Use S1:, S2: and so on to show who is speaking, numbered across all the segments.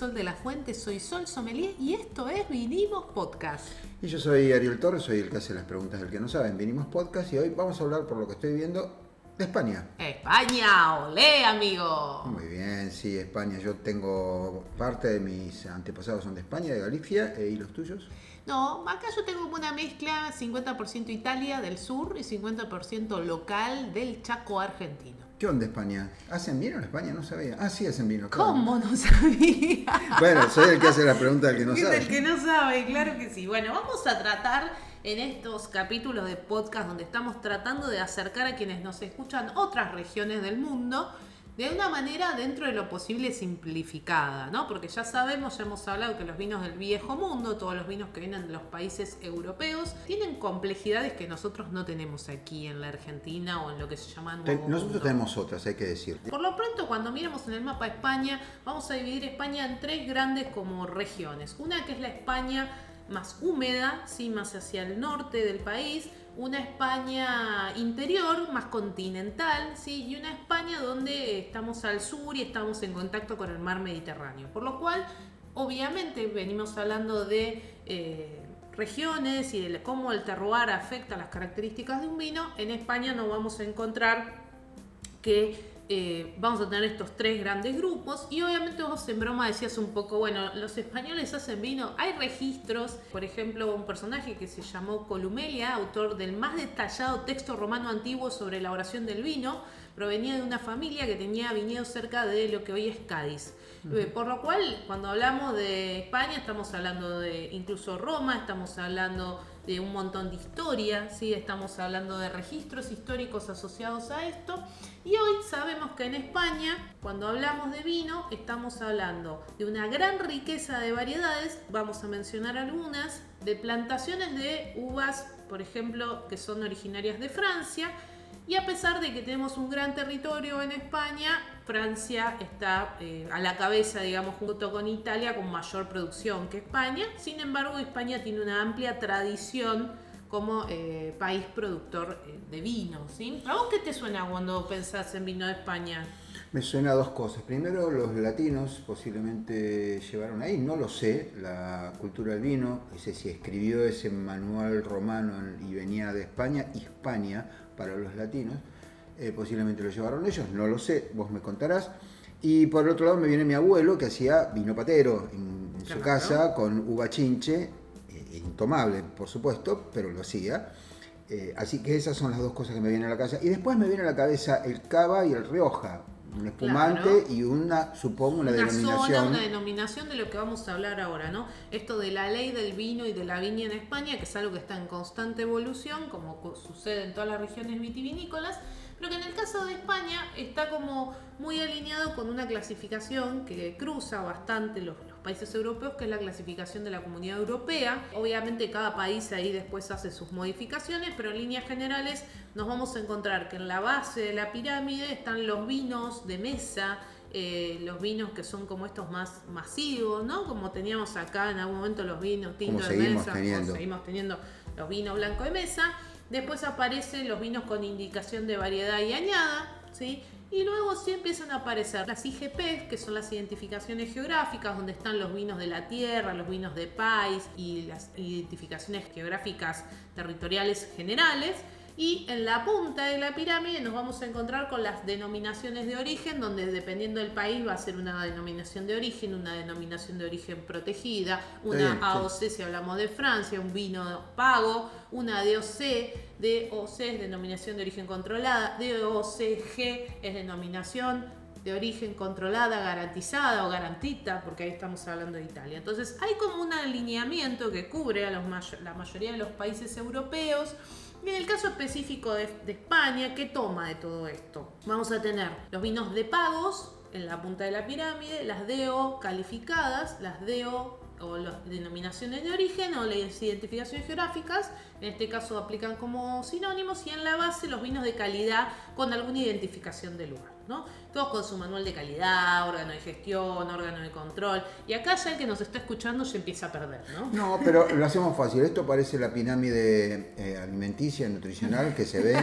S1: Marisol de la Fuente, soy Sol Sommelier y esto es Vinimos Podcast.
S2: Y yo soy Ariel Torres, soy el que hace las preguntas del que no saben. Vinimos podcast y hoy vamos a hablar, por lo que estoy viendo, de España.
S1: España, olé, amigo.
S2: Muy bien, sí, España. Yo tengo parte de mis antepasados son de España, de Galicia, eh, ¿y los tuyos?
S1: No, acá yo tengo una mezcla 50% Italia del sur y 50% local del Chaco argentino.
S2: ¿Qué onda España? ¿Hacen vino en España? No sabía. Ah, sí, hacen vino. claro.
S1: ¿Cómo no sabía?
S2: Bueno, soy el que hace la pregunta del que no sabe.
S1: el que no sabe, claro que sí. Bueno, vamos a tratar en estos capítulos de podcast donde estamos tratando de acercar a quienes nos escuchan otras regiones del mundo de una manera dentro de lo posible simplificada, ¿no? Porque ya sabemos, ya hemos hablado que los vinos del viejo mundo, todos los vinos que vienen de los países europeos, tienen complejidades que nosotros no tenemos aquí en la Argentina o en lo que se llama Nuevo
S2: Nosotros
S1: Mundo.
S2: tenemos otras, hay que decir.
S1: Por lo pronto, cuando miremos en el mapa España, vamos a dividir España en tres grandes como regiones. Una que es la España más húmeda, sí, más hacia el norte del país, una España interior, más continental, sí, y una España donde estamos al sur y estamos en contacto con el mar Mediterráneo. Por lo cual, obviamente, venimos hablando de eh, regiones y de cómo el terroir afecta las características de un vino. En España no vamos a encontrar que eh, vamos a tener estos tres grandes grupos y obviamente vos en broma decías un poco, bueno, los españoles hacen vino, hay registros, por ejemplo, un personaje que se llamó Columelia, autor del más detallado texto romano antiguo sobre elaboración del vino, provenía de una familia que tenía viñedos cerca de lo que hoy es Cádiz. Eh, Por lo cual, cuando hablamos de España, estamos hablando de incluso Roma, estamos hablando de un montón de historia, ¿sí? estamos hablando de registros históricos asociados a esto. Y hoy sabemos que en España, cuando hablamos de vino, estamos hablando de una gran riqueza de variedades, vamos a mencionar algunas, de plantaciones de uvas, por ejemplo, que son originarias de Francia, y a pesar de que tenemos un gran territorio en España, Francia está eh, a la cabeza, digamos, junto con Italia, con mayor producción que España. Sin embargo, España tiene una amplia tradición como eh, país productor eh, de vino. ¿A vos qué te suena cuando pensás en vino de España?
S2: Me suena a dos cosas. Primero, los latinos posiblemente llevaron ahí, no lo sé, la cultura del vino. No sé si escribió ese manual romano y venía de España, Hispania, para los latinos. Eh, posiblemente lo llevaron ellos, no lo sé, vos me contarás. Y por el otro lado me viene mi abuelo que hacía vino patero en, en su casa con uva chinche, eh, intomable por supuesto, pero lo hacía. Eh, así que esas son las dos cosas que me vienen a la cabeza. Y después me viene a la cabeza el cava y el rioja. Un espumante
S1: Claro.
S2: y una, supongo, una,
S1: una
S2: denominación.
S1: zona, una denominación de lo que vamos a hablar ahora, ¿no? Esto de la ley del vino y de la viña en España, que es algo que está en constante evolución, como co- sucede en todas las regiones vitivinícolas, pero que en el caso de España está como muy alineado con una clasificación que cruza bastante los países europeos, que es la clasificación de la Comunidad Europea. Obviamente cada país ahí después hace sus modificaciones, pero en líneas generales nos vamos a encontrar que en la base de la pirámide están los vinos de mesa, eh, los vinos que son como estos más masivos, ¿no? Como teníamos acá en algún momento los vinos tintos de mesa,
S2: teniendo.
S1: seguimos teniendo los vinos blancos de mesa. Después aparecen los vinos con indicación de variedad y añada, Y luego sí empiezan a aparecer las IGP, que son las identificaciones geográficas, donde están los vinos de la tierra, los vinos de país y las identificaciones geográficas territoriales generales. Y en la punta de la pirámide nos vamos a encontrar con las denominaciones de origen, donde dependiendo del país va a ser una denominación de origen, una denominación de origen protegida, una. AOC si hablamos de Francia, un vino pago, una DOC, DOC es denominación de origen controlada, DOCG es denominación de origen controlada, garantizada o garantita, porque ahí estamos hablando de Italia. Entonces hay como un alineamiento que cubre a los may- la mayoría de los países europeos. Y en el caso específico de, de España, ¿qué toma de todo esto? Vamos a tener los vinos de pagos, en la punta de la pirámide, las DO calificadas, las DO o las denominaciones de origen o las identificaciones geográficas, en este caso aplican como sinónimos, y en la base los vinos de calidad con alguna identificación del lugar. ¿No? Todos con su manual de calidad, órgano de gestión, órgano de control. Y acá ya el que nos está escuchando se empieza a perder, ¿no?
S2: No, pero lo hacemos fácil. Esto parece la pirámide eh, alimenticia, nutricional que se ve,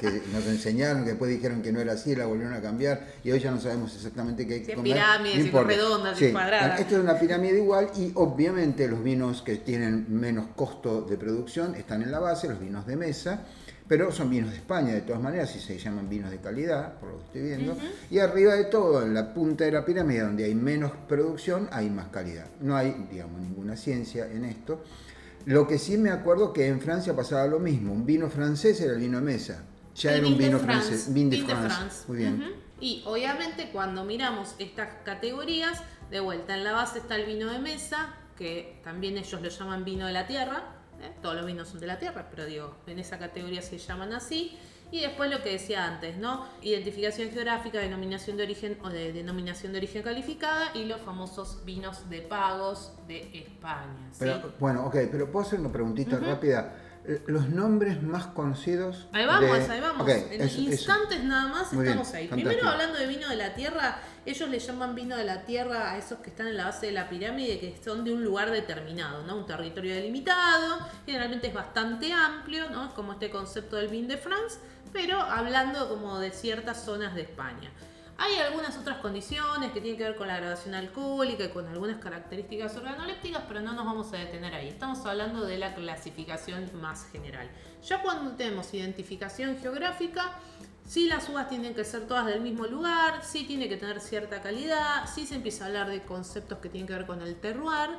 S2: que, nos enseñaron, que después dijeron que no era así, la volvieron a cambiar y hoy ya no sabemos exactamente qué hay que comer.
S1: pirámide, si es redonda, si es cuadrada.
S2: Esto es una pirámide igual y obviamente los vinos que tienen menos costo de producción están en la base, los vinos de mesa pero son vinos de España de todas maneras y se llaman vinos de calidad, por lo que estoy viendo. Y arriba de todo, en la punta de la pirámide, donde hay menos producción, hay más calidad. No hay, digamos, ninguna ciencia en esto. Lo que sí me acuerdo que en Francia pasaba lo mismo. Un vino francés era el vino de mesa. Ya era un vino francés.
S1: Vin de, France. Muy bien. Y obviamente cuando miramos estas categorías, de vuelta en la base está el vino de mesa, que también ellos lo llaman vino de la tierra. Todos los vinos son de la tierra, pero digo, en esa categoría se llaman así. Y después lo que decía antes, ¿no? Identificación geográfica, denominación de origen o de denominación de origen calificada y los famosos vinos de pagos de España.
S2: bueno, ok, pero puedo hacer una preguntita rápida. Eh, los nombres más conocidos.
S1: Ahí vamos, ahí vamos. en instantes nada más estamos ahí. Primero hablando de vino de la tierra, ellos le llaman vino de la tierra a esos que están en la base de la pirámide, que son de un lugar determinado, ¿no? Un territorio delimitado, generalmente es bastante amplio, ¿no? Es como este concepto del vin de France, pero hablando como de ciertas zonas de España. Hay algunas otras condiciones que tienen que ver con la graduación alcohólica y con algunas características organolépticas, pero no nos vamos a detener ahí. Estamos hablando de la clasificación más general. Ya cuando tenemos identificación geográfica, sí las uvas tienen que ser todas del mismo lugar, sí tiene que tener cierta calidad, sí se empieza a hablar de conceptos que tienen que ver con el terroir.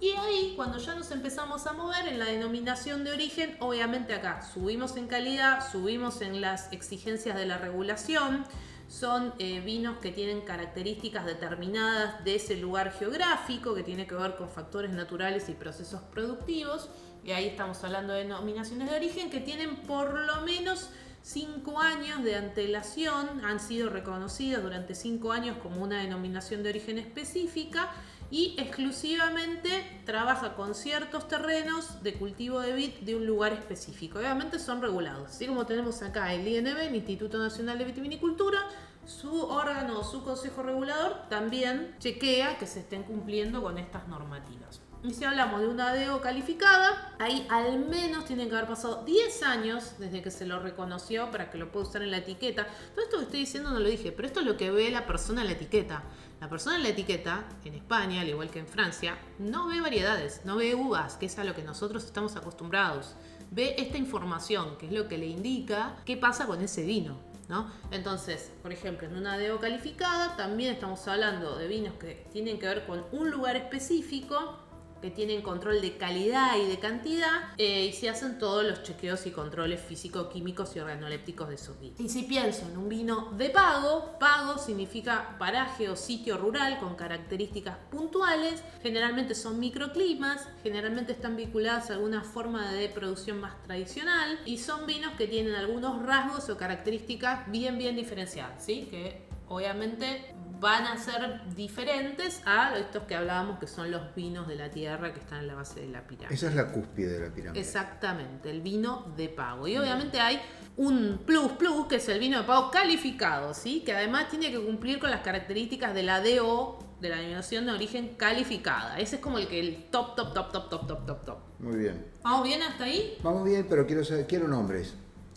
S1: Y ahí, cuando ya nos empezamos a mover en la denominación de origen, obviamente acá subimos en calidad, subimos en las exigencias de la regulación, son eh, vinos que tienen características determinadas de ese lugar geográfico, que tiene que ver con factores naturales y procesos productivos. Y ahí estamos hablando de denominaciones de origen que tienen por lo menos 5 años de antelación, han sido reconocidas durante 5 años como una denominación de origen específica y exclusivamente trabaja con ciertos terrenos de cultivo de vid de un lugar específico. Obviamente son regulados, así como tenemos acá el INB, el Instituto Nacional de Vitivinicultura, su órgano, su consejo regulador también chequea que se estén cumpliendo con estas normativas. Y si hablamos de una DO calificada, ahí al menos tienen que haber pasado 10 años desde que se lo reconoció para que lo pueda usar en la etiqueta. Todo esto que estoy diciendo no lo dije, pero esto es lo que ve la persona en la etiqueta. La persona en la etiqueta, en España, al igual que en Francia, no ve variedades, no ve uvas, que es a lo que nosotros estamos acostumbrados. Ve esta información, que es lo que le indica qué pasa con ese vino. ¿no? Entonces, por ejemplo, en una DO calificada también estamos hablando de vinos que tienen que ver con un lugar específico que tienen control de calidad y de cantidad eh, y se hacen todos los chequeos y controles físico-químicos y organolépticos de esos vinos. Y si pienso en un vino de pago, pago significa paraje o sitio rural con características puntuales, generalmente son microclimas, generalmente están vinculadas a alguna forma de producción más tradicional y son vinos que tienen algunos rasgos o características bien bien diferenciadas, ¿sí? que obviamente van a ser diferentes a estos que hablábamos que son los vinos de la tierra que están en la base de la pirámide.
S2: Esa es la cúspide de la pirámide.
S1: Exactamente, el vino de pago. Y obviamente hay un plus plus que es el vino de pago calificado, ¿sí? Que además tiene que cumplir con las características de la DO, de la denominación de origen calificada. Ese es como el que el top top top top top top top top.
S2: Muy bien.
S1: ¿Vamos bien hasta ahí?
S2: Vamos bien, pero quiero saber, quiero nombres.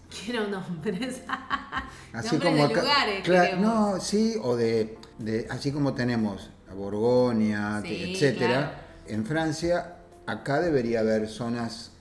S1: Quiero nombres.
S2: así como
S1: de lugares.
S2: no, sí, o de, así como tenemos a Borgoña, etcétera. En Francia, acá debería haber zonas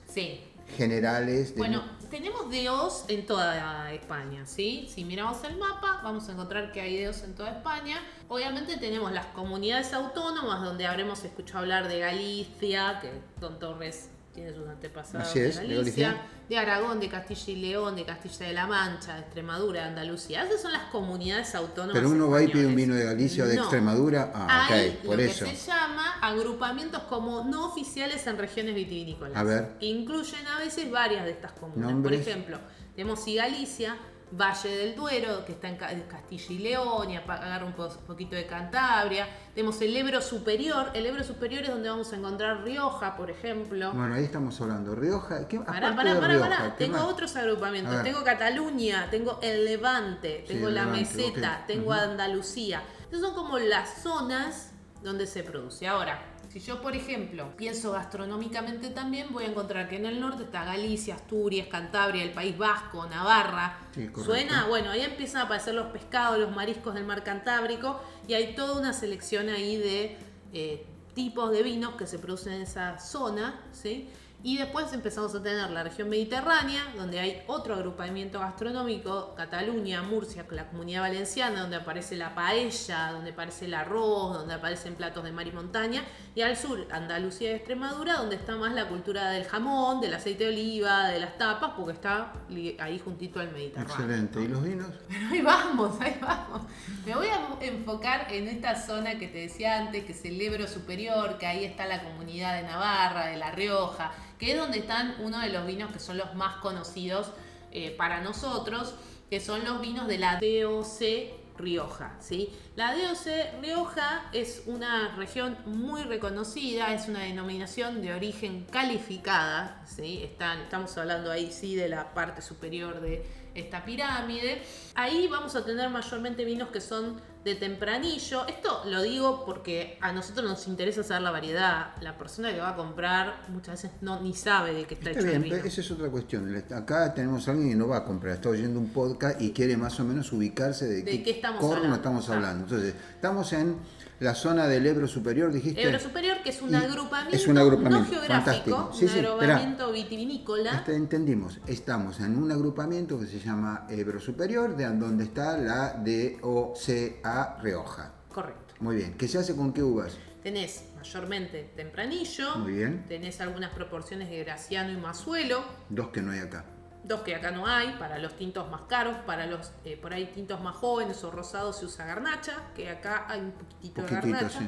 S2: generales.
S1: De bueno, tenemos DEOs en toda España, ¿sí? Si miramos el mapa, vamos a encontrar que hay DEOs en toda España. Obviamente tenemos las comunidades autónomas, donde habremos escuchado hablar de Galicia, que Don Torres tiene sus antepasados de Galicia, de, Aragón, de Castilla y León, de Castilla de la Mancha, de Extremadura, de Andalucía. Esas son las comunidades autónomas.
S2: Pero uno va y pide un vino de Galicia o de Extremadura. Ah, ok, por
S1: lo
S2: eso.
S1: Que se llama agrupamientos como no oficiales en regiones vitivinícolas.
S2: A ver.
S1: incluyen a veces varias de estas comunas. Por ejemplo, tenemos y Galicia, Valle del Duero, que está en Castilla y León, y agarra un poquito de Cantabria. Tenemos el Ebro Superior. El Ebro Superior es donde vamos a encontrar Rioja, por ejemplo.
S2: Bueno, ahí estamos hablando. Rioja,
S1: ¿qué Pará, pará, pará, pará. Tengo otros agrupamientos. Tengo Cataluña, tengo el Levante, tengo la Meseta, tengo Andalucía. Estas son como las zonas donde se produce. Ahora, si yo, por ejemplo, pienso gastronómicamente también, voy a encontrar que en el norte está Galicia, Asturias, Cantabria, el País Vasco, Navarra. ¿Suena? Bueno, ahí empiezan a aparecer los pescados, los mariscos del mar Cantábrico y hay toda una selección ahí de eh, tipos de vinos que se producen en esa zona, ¿sí? Y después empezamos a tener la región mediterránea, donde hay otro agrupamiento gastronómico, Cataluña, Murcia, la comunidad valenciana, donde aparece la paella, donde aparece el arroz, donde aparecen platos de mar y montaña. Y al sur, Andalucía y Extremadura, donde está más la cultura del jamón, del aceite de oliva, de las tapas, porque está ahí juntito al Mediterráneo.
S2: Excelente. ¿Y los vinos?
S1: Pero ahí vamos, ahí vamos. Me voy a enfocar en esta zona que te decía antes, que es el Ebro Superior, que ahí está la comunidad de Navarra, de La Rioja que es donde están uno de los vinos que son los más conocidos eh, para nosotros, que son los vinos de la DOC Rioja. ¿sí? La DOC Rioja es una región muy reconocida, es una denominación de origen calificada. ¿sí? Estamos hablando ahí sí de la parte superior de esta pirámide. Ahí vamos a tener mayormente vinos que son de tempranillo. Esto lo digo porque a nosotros nos interesa saber la variedad. La persona que va a comprar muchas veces no ni sabe de qué está, hecho el vino.
S2: Esa es otra cuestión. Acá tenemos a alguien que no va a comprar, está oyendo un podcast y quiere más o menos ubicarse de,
S1: qué, estamos
S2: corno estamos hablando. Entonces, estamos en la zona del Ebro Superior, dijiste.
S1: Ebro Superior, que es un agrupamiento, es un agrupamiento no geográfico, un agrupamiento vitivinícola.
S2: Este, entendimos, estamos en un agrupamiento que se llama Ebro Superior, de donde está la DOCA Rioja.
S1: Correcto.
S2: Muy bien. ¿Qué se hace con qué uvas?
S1: Tenés mayormente tempranillo.
S2: Muy bien.
S1: Tenés algunas proporciones de graciano y mazuelo.
S2: Dos que no hay acá
S1: dos que acá no hay, para los tintos más caros, para los eh, por ahí tintos más jóvenes o rosados se usa garnacha, que acá hay un poquitito, de garnacha.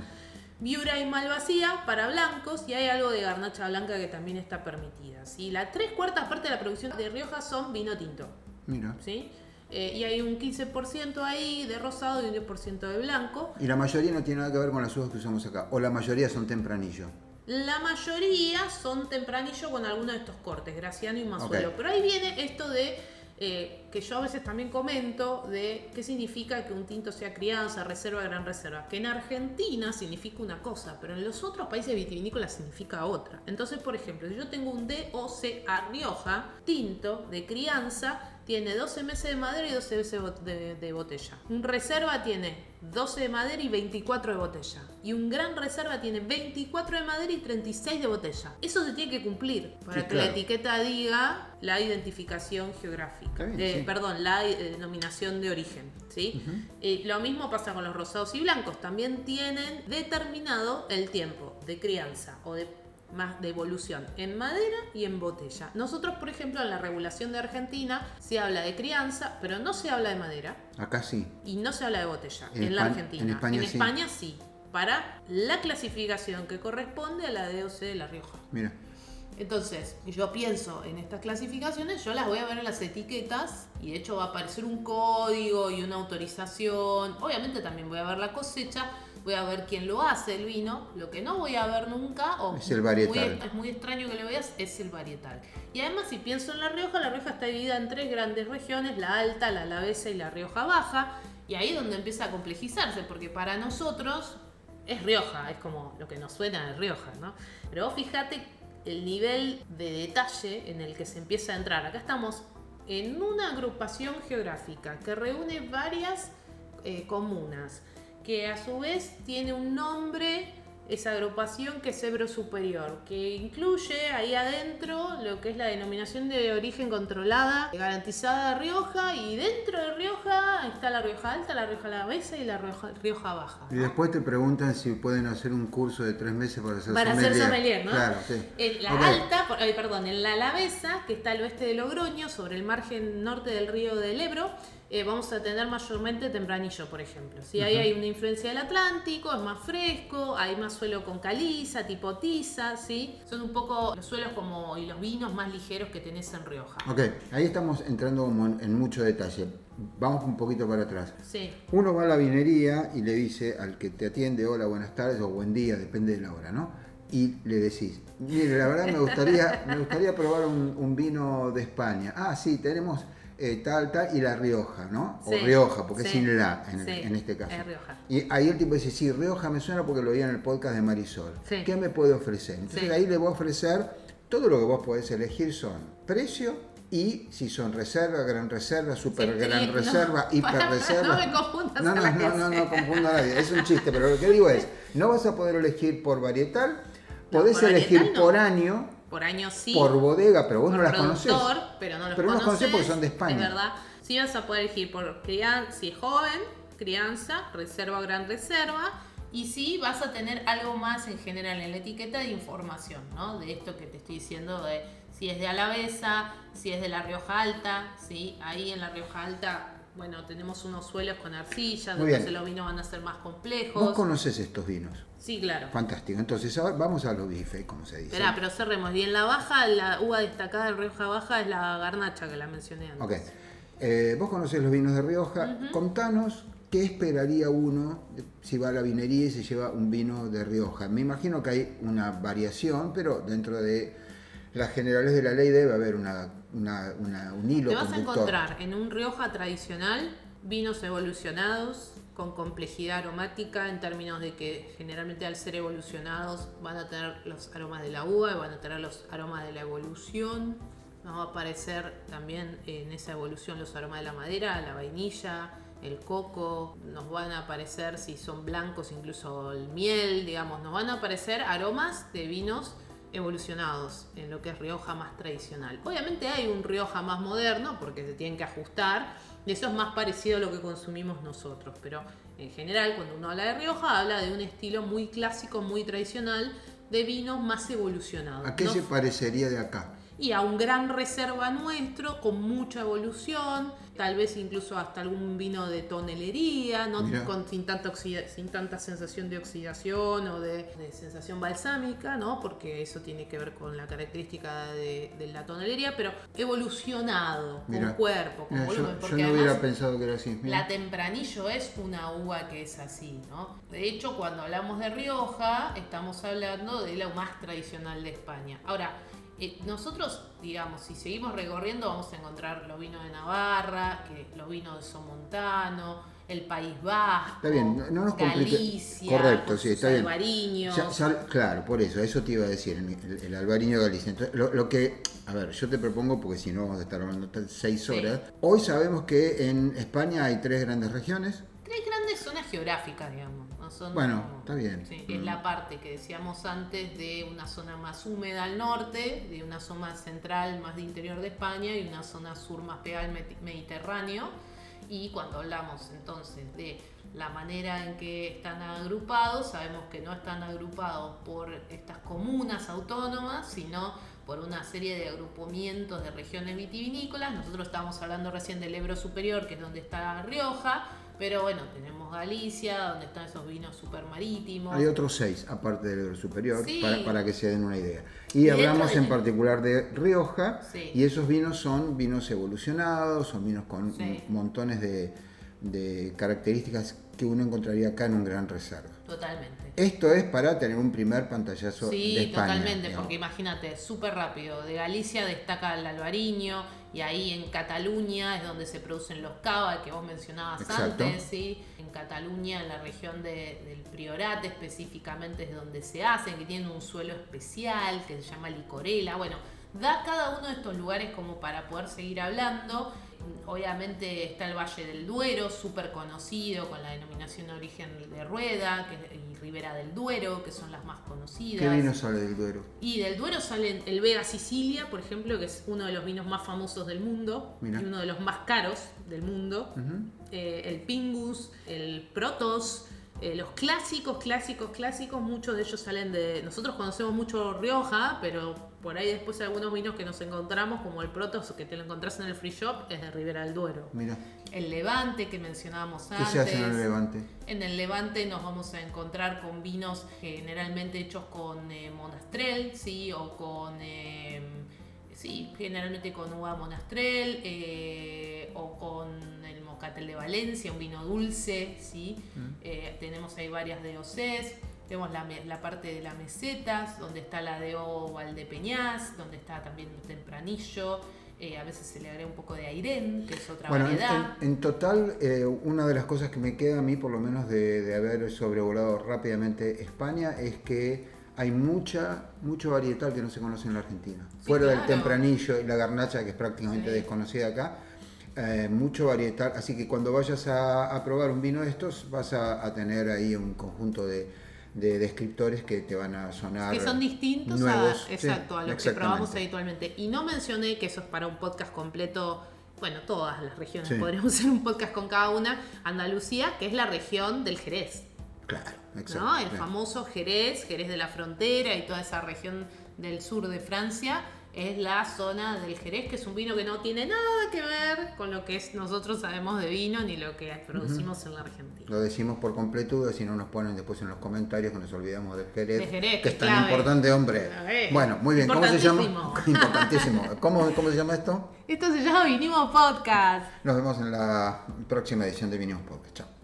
S1: Viura y malvasía para blancos y hay algo de garnacha blanca que también está permitida. ¿sí? La tres cuartas parte de la producción de Rioja son vino tinto.
S2: Mira.
S1: ¿sí? Eh, y hay un 15% ahí de rosado y un 10% de blanco.
S2: Y la mayoría no tiene nada que ver con las uvas que usamos acá, o la mayoría son tempranillo.
S1: La mayoría son tempranillo con alguno de estos cortes, Graciano y Mazuelo. Pero ahí viene esto de eh, que yo a veces también comento de qué significa que un tinto sea crianza, reserva, gran reserva. Que en Argentina significa una cosa, pero en los otros países vitivinícolas significa otra. Entonces, por ejemplo, si yo tengo un DOCA Rioja, tinto de crianza, tiene 12 meses de madera y 12 meses de, botella. Un reserva tiene 12 de madera y 24 de botella. Y un gran reserva tiene 24 de madera y 36 de botella. Eso se tiene que cumplir para que la etiqueta diga la identificación geográfica. Eh, perdón, la eh, denominación de origen. ¿sí? Eh, lo mismo pasa con los rosados y blancos. También tienen determinado el tiempo de crianza o de más de evolución en madera y en botella. Nosotros, por ejemplo, en la regulación de Argentina se habla de crianza, pero no se habla de madera.
S2: Acá sí.
S1: Y no se habla de botella, en, la Argentina. En España, en España sí. Para la clasificación que corresponde a la DOC de La Rioja.
S2: Mira.
S1: Entonces, yo pienso en estas clasificaciones, yo las voy a ver en las etiquetas y de hecho va a aparecer un código y una autorización. Obviamente también voy a ver la cosecha, voy a ver quién lo hace el vino. Lo que no voy a ver nunca, o
S2: es el varietal.
S1: es muy extraño que lo veas, es el varietal. Y además, si pienso en La Rioja, La Rioja está dividida en tres grandes regiones: la Alta, la Alavesa y la Rioja Baja. Y ahí es donde empieza a complejizarse, porque para nosotros es Rioja, es como lo que nos suena de Rioja, ¿no? Pero vos fíjate el nivel de detalle en el que se empieza a entrar. Acá estamos en una agrupación geográfica que reúne varias eh, comunas que a su vez tiene un nombre, esa agrupación que es Ebro Superior, que incluye ahí adentro lo que es la denominación de origen controlada, garantizada de Rioja, y dentro de Rioja está la Rioja Alta, la Rioja Alavesa y la Rioja, Baja.
S2: Y después te preguntan si pueden hacer un curso de tres meses para hacer
S1: para
S2: sommelier.
S1: Hacer sommelier ¿no?
S2: Claro,
S1: sí. En la Alta, perdón, en la Alavesa, que está al oeste de Logroño, sobre el margen norte del río del Ebro, eh, vamos a tener mayormente tempranillo, por ejemplo. Si ahí hay una influencia del Atlántico, es más fresco, hay más suelo con caliza, tipo tiza, ¿sí? Son un poco los suelos como y los vinos más ligeros que tenés en Rioja.
S2: Ok, ahí estamos entrando como en, en mucho detalle. Vamos un poquito para atrás.
S1: Sí.
S2: Uno va a la vinería y le dice al que te atiende, hola, buenas tardes o buen día, depende de la hora, ¿no? Y le decís, mire, la verdad me gustaría, me gustaría probar un, un vino de España. Ah, sí, tenemos eh, tal, tal, y la Rioja, ¿no? O Rioja, porque
S1: sí,
S2: es sin la en,
S1: sí,
S2: en este caso.
S1: es Rioja.
S2: Y ahí el tipo dice, sí, Rioja me suena porque lo vi en el podcast de Marisol. ¿Qué me puede ofrecer? Entonces ahí le voy a ofrecer, todo lo que vos podés elegir son precio y si son reserva, gran reserva, super gran
S1: no,
S2: reserva, hiper
S1: pará,
S2: reserva.
S1: no me confundas
S2: No,
S1: a
S2: no,
S1: la
S2: no, no,
S1: gente.
S2: no confundo a nadie. Es un chiste, pero lo que digo es, no vas a poder elegir por varietal,
S1: No,
S2: podés
S1: por
S2: elegir
S1: varietal no.
S2: por año,
S1: Por año sí.
S2: por bodega, pero vos
S1: por
S2: no las conocés.
S1: pero no los
S2: Pero
S1: conocés,
S2: conocés porque son de España.
S1: Es verdad. Sí vas a poder elegir por crianza, si es joven, crianza, reserva o gran reserva. Y sí vas a tener algo más en general en la etiqueta de información, ¿no? De esto que te estoy diciendo de si es de Alavesa, si es de la Rioja Alta, ¿sí? Ahí en la Rioja Alta, bueno, tenemos unos suelos con arcilla, entonces los vinos van a ser más complejos.
S2: Vos conocés estos vinos.
S1: Sí, claro.
S2: Fantástico. Entonces, ahora vamos a los bifes, como se dice.
S1: Esperá, pero cerremos. Y en la baja, la uva destacada de Rioja Baja es la garnacha que la mencioné antes.
S2: Ok. Eh, vos conocés los vinos de Rioja. Contanos qué esperaría uno si va a la vinería y se lleva un vino de Rioja. Me imagino que hay una variación, pero dentro de las generales de la ley debe haber una, una- una- un hilo
S1: Te vas a
S2: conductor.
S1: encontrar en un Rioja tradicional vinos evolucionados con complejidad aromática en términos de que generalmente al ser evolucionados van a tener los aromas de la uva y van a tener los aromas de la evolución. Nos va a aparecer también en esa evolución los aromas de la madera, la vainilla, el coco, nos van a aparecer si son blancos incluso el miel, digamos, nos van a aparecer aromas de vinos evolucionados en lo que es Rioja más tradicional. Obviamente hay un Rioja más moderno porque se tienen que ajustar y eso es más parecido a lo que consumimos nosotros, pero en general cuando uno habla de Rioja habla de un estilo muy clásico, muy tradicional de vinos más evolucionados.
S2: ¿A qué
S1: ¿no?
S2: se parecería de acá?
S1: Y a un gran reserva nuestro con mucha evolución, tal vez incluso hasta algún vino de tonelería, no con, sin, tanta oxida- sin tanta sensación de oxidación o de, de sensación balsámica, ¿no? porque eso tiene que ver con la característica de, de la tonelería, pero evolucionado,
S2: Mirá.
S1: con cuerpo, con volumen,
S2: yo
S1: porque
S2: no hubiera pensado que era así.
S1: La tempranillo es una uva que es así, ¿no? De hecho, cuando hablamos de Rioja, estamos hablando de la más tradicional de España. Ahora, eh, nosotros, digamos, si seguimos recorriendo, vamos a encontrar los vinos de Navarra, que los vinos de Somontano, el País Vasco,
S2: Está bien, no- no nos
S1: Galicia,
S2: Correcto, sí, está bien. Ya- ya- claro, por eso, eso te iba a decir, el, el Albariño Galicia. Entonces, lo, lo que, a ver, yo te propongo, porque si no vamos a estar hablando seis
S1: Sí.
S2: horas, hoy sabemos que en España hay tres grandes regiones.
S1: Zonas geográficas, digamos. ¿no? Son
S2: Bueno,
S1: como-
S2: está bien.
S1: Sí, Es
S2: Mm.
S1: la parte que decíamos antes de una zona más húmeda al norte, de una zona central más de interior de España y una zona sur más pegada al Mediterráneo. Y cuando hablamos entonces de la manera en que están agrupados, sabemos que no están agrupados por estas comunas autónomas, sino por una serie de agrupamientos de regiones vitivinícolas. Nosotros estábamos hablando recién del Ebro Superior, que es donde está Rioja, pero bueno, tenemos Galicia, donde están esos vinos supermarítimos.
S2: Hay otros seis, aparte del Superior,
S1: Sí.
S2: para, para que se den una idea. Y, hablamos
S1: de-
S2: en particular de Rioja,
S1: Sí.
S2: y esos vinos son vinos evolucionados, son vinos con
S1: Sí.
S2: montones de, de características que uno encontraría acá en un gran reserva.
S1: Totalmente.
S2: Esto es para tener un primer pantallazo de
S1: Sí,
S2: España.
S1: totalmente,
S2: digamos.
S1: porque imagínate, súper rápido. De Galicia destaca el albariño y ahí en Cataluña es donde se producen los cava que vos mencionabas
S2: Exacto.
S1: antes, ¿sí? En Cataluña, en la región de- del Priorat específicamente es donde se hacen, que tienen un suelo especial que se llama licorela. Bueno, da cada uno de estos lugares como para poder seguir hablando. Obviamente está el Valle del Duero, súper conocido, con la denominación de origen de Rueda, que, y Ribera del Duero, que son las más conocidas.
S2: ¿Qué vino sale del Duero?
S1: Y del Duero sale el Vega Sicilia, por ejemplo, que es uno de los vinos más famosos del mundo y uno de los más caros del mundo. Eh, el Pingus, el Protos, Eh, los clásicos, clásicos, clásicos, muchos de ellos salen de. Nosotros conocemos mucho Rioja, pero por ahí después algunos vinos que nos encontramos, como el Protos, que te lo encontrás en el free shop, es de Ribera del Duero.
S2: Mira,
S1: El Levante, que mencionábamos
S2: ¿qué
S1: antes.
S2: se hace en el Levante?
S1: En el Levante nos vamos a encontrar con vinos generalmente hechos con eh, monastrel, ¿sí? O con, eh, sí, generalmente con uva monastrel, eh, o con el mocatel de Valencia, un vino dulce, ¿sí? Eh, tenemos ahí varias de OCES. Tenemos la, la parte de las mesetas, donde está la de O Valdepeñas, donde está también el tempranillo. eh, a veces se le agrega un poco de airén, que es otra
S2: Bueno,
S1: variedad.
S2: en- en total, eh, una de las cosas que me queda a mí, por lo menos de, de haber sobrevolado rápidamente España, es que hay mucha, mucho varietal que no se conoce en la Argentina.
S1: Sí,
S2: Fuera del tempranillo y la garnacha, que es prácticamente
S1: Sí.
S2: desconocida acá, eh, mucho varietal. Así que cuando vayas a, a probar un vino de estos, vas a, a tener ahí un conjunto de, de descriptores que te van a sonar.
S1: que son distintos
S2: nuevos.
S1: a, exacto,
S2: Sí,
S1: a los que probamos habitualmente. Y no mencioné que eso es para un podcast completo, bueno, todas las regiones,
S2: Sí.
S1: podríamos hacer un podcast con cada una. Andalucía, que es la región del Jerez,
S2: Claro, exacto.
S1: ¿no? El famoso Jerez, Jerez de la Frontera y toda esa región del sur de Francia. Es la zona del Jerez, que es un vino que no tiene nada que ver con lo que es, nosotros sabemos de vino ni lo que producimos en la Argentina.
S2: Lo decimos por completudo, si no nos ponen después en los comentarios que nos olvidamos del Jerez.
S1: De Jerez,
S2: que
S1: que
S2: es tan
S1: clave.
S2: importante, hombre. Bueno, muy bien. ¿Cómo se llama?
S1: Importantísimo.
S2: Importantísimo. ¿Cómo, ¿Cómo se llama esto?
S1: Esto se llama Vinimos Podcast.
S2: Nos vemos en la próxima edición de Vinimos Podcast. Chao.